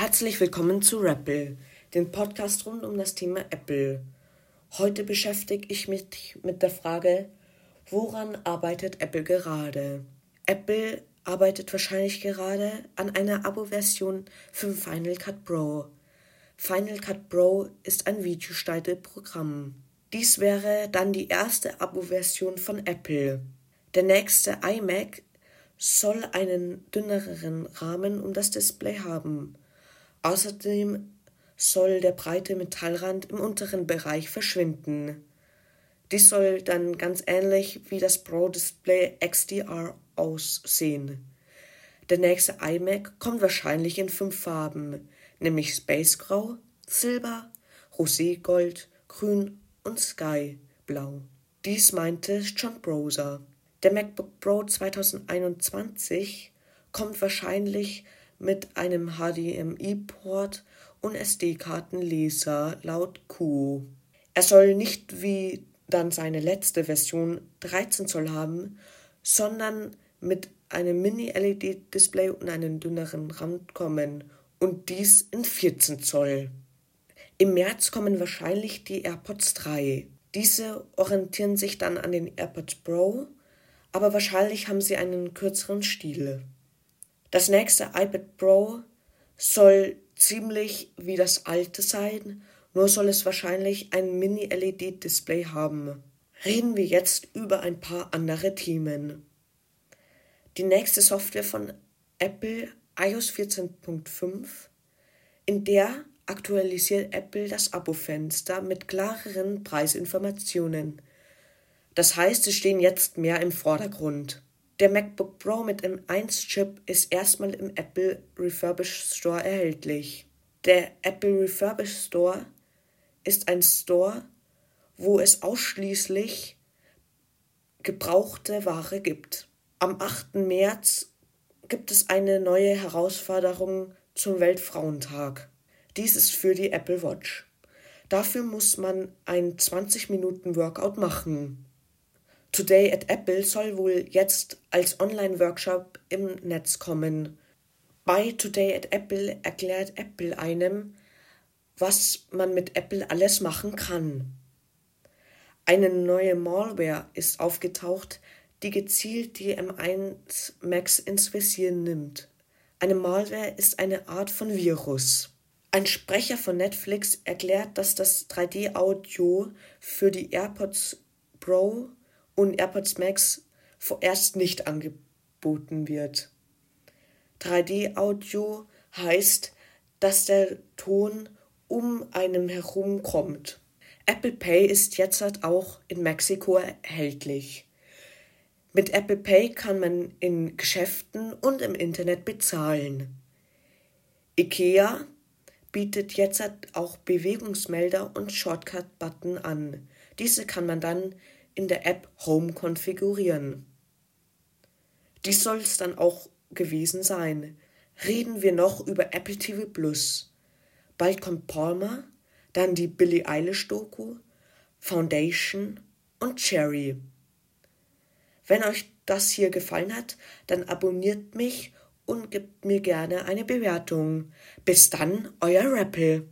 Herzlich willkommen zu Rappel, dem Podcast rund um das Thema Apple. Heute beschäftige ich mich mit der Frage, woran arbeitet Apple gerade? Apple arbeitet wahrscheinlich gerade an einer Abo-Version für Final Cut Pro. Final Cut Pro ist ein Videoschneide-Programm. Dies wäre dann die erste Abo-Version von Apple. Der nächste iMac soll einen dünneren Rahmen um das Display haben. Außerdem soll der breite Metallrand im unteren Bereich verschwinden. Dies soll dann ganz ähnlich wie das Pro Display XDR aussehen. Der nächste iMac kommt wahrscheinlich in fünf Farben, nämlich Space Grau, Silber, Roségold, Grün und Sky Blau. Dies meinte John Browser. Der MacBook Pro 2021 kommt wahrscheinlich mit einem HDMI-Port und SD-Kartenleser laut Q. Er soll nicht wie dann seine letzte Version 13 Zoll haben, sondern mit einem Mini-LED-Display und einem dünneren Rand kommen und dies in 14 Zoll. Im März kommen wahrscheinlich die AirPods 3. Diese orientieren sich dann an den AirPods Pro, aber wahrscheinlich haben sie einen kürzeren Stil. Das nächste iPad Pro soll ziemlich wie das alte sein, nur soll es wahrscheinlich ein Mini-LED-Display haben. Reden wir jetzt über ein paar andere Themen. Die nächste Software von Apple, iOS 14.5, in der aktualisiert Apple das Abo-Fenster mit klareren Preisinformationen. Das heißt, sie stehen jetzt mehr im Vordergrund. Der MacBook Pro mit M1-Chip ist erstmal im Apple Refurbished Store erhältlich. Der Apple Refurbished Store ist ein Store, wo es ausschließlich gebrauchte Ware gibt. Am 8. März gibt es eine neue Herausforderung zum Weltfrauentag. Dies ist für die Apple Watch. Dafür muss man ein 20 Minuten Workout machen. Today at Apple soll wohl jetzt als Online-Workshop im Netz kommen. Bei Today at Apple erklärt Apple einem, was man mit Apple alles machen kann. Eine neue Malware ist aufgetaucht, die gezielt die M1 Max ins Visier nimmt. Eine Malware ist eine Art von Virus. Ein Sprecher von Netflix erklärt, dass das 3D-Audio für die AirPods Pro und AirPods Max vorerst nicht angeboten wird. 3D-Audio heißt, dass der Ton um einem herum kommt. Apple Pay ist jetzt halt auch in Mexiko erhältlich. Mit Apple Pay kann man in Geschäften und im Internet bezahlen. IKEA bietet jetzt halt auch Bewegungsmelder und Shortcut-Button an. Diese kann man dann in der App Home konfigurieren. Dies soll es dann auch gewesen sein. Reden wir noch über Apple TV Plus. Bald kommt Palmer, dann die Billie Eilish Doku, Foundation und Cherry. Wenn euch das hier gefallen hat, dann abonniert mich und gebt mir gerne eine Bewertung. Bis dann, euer Rappel.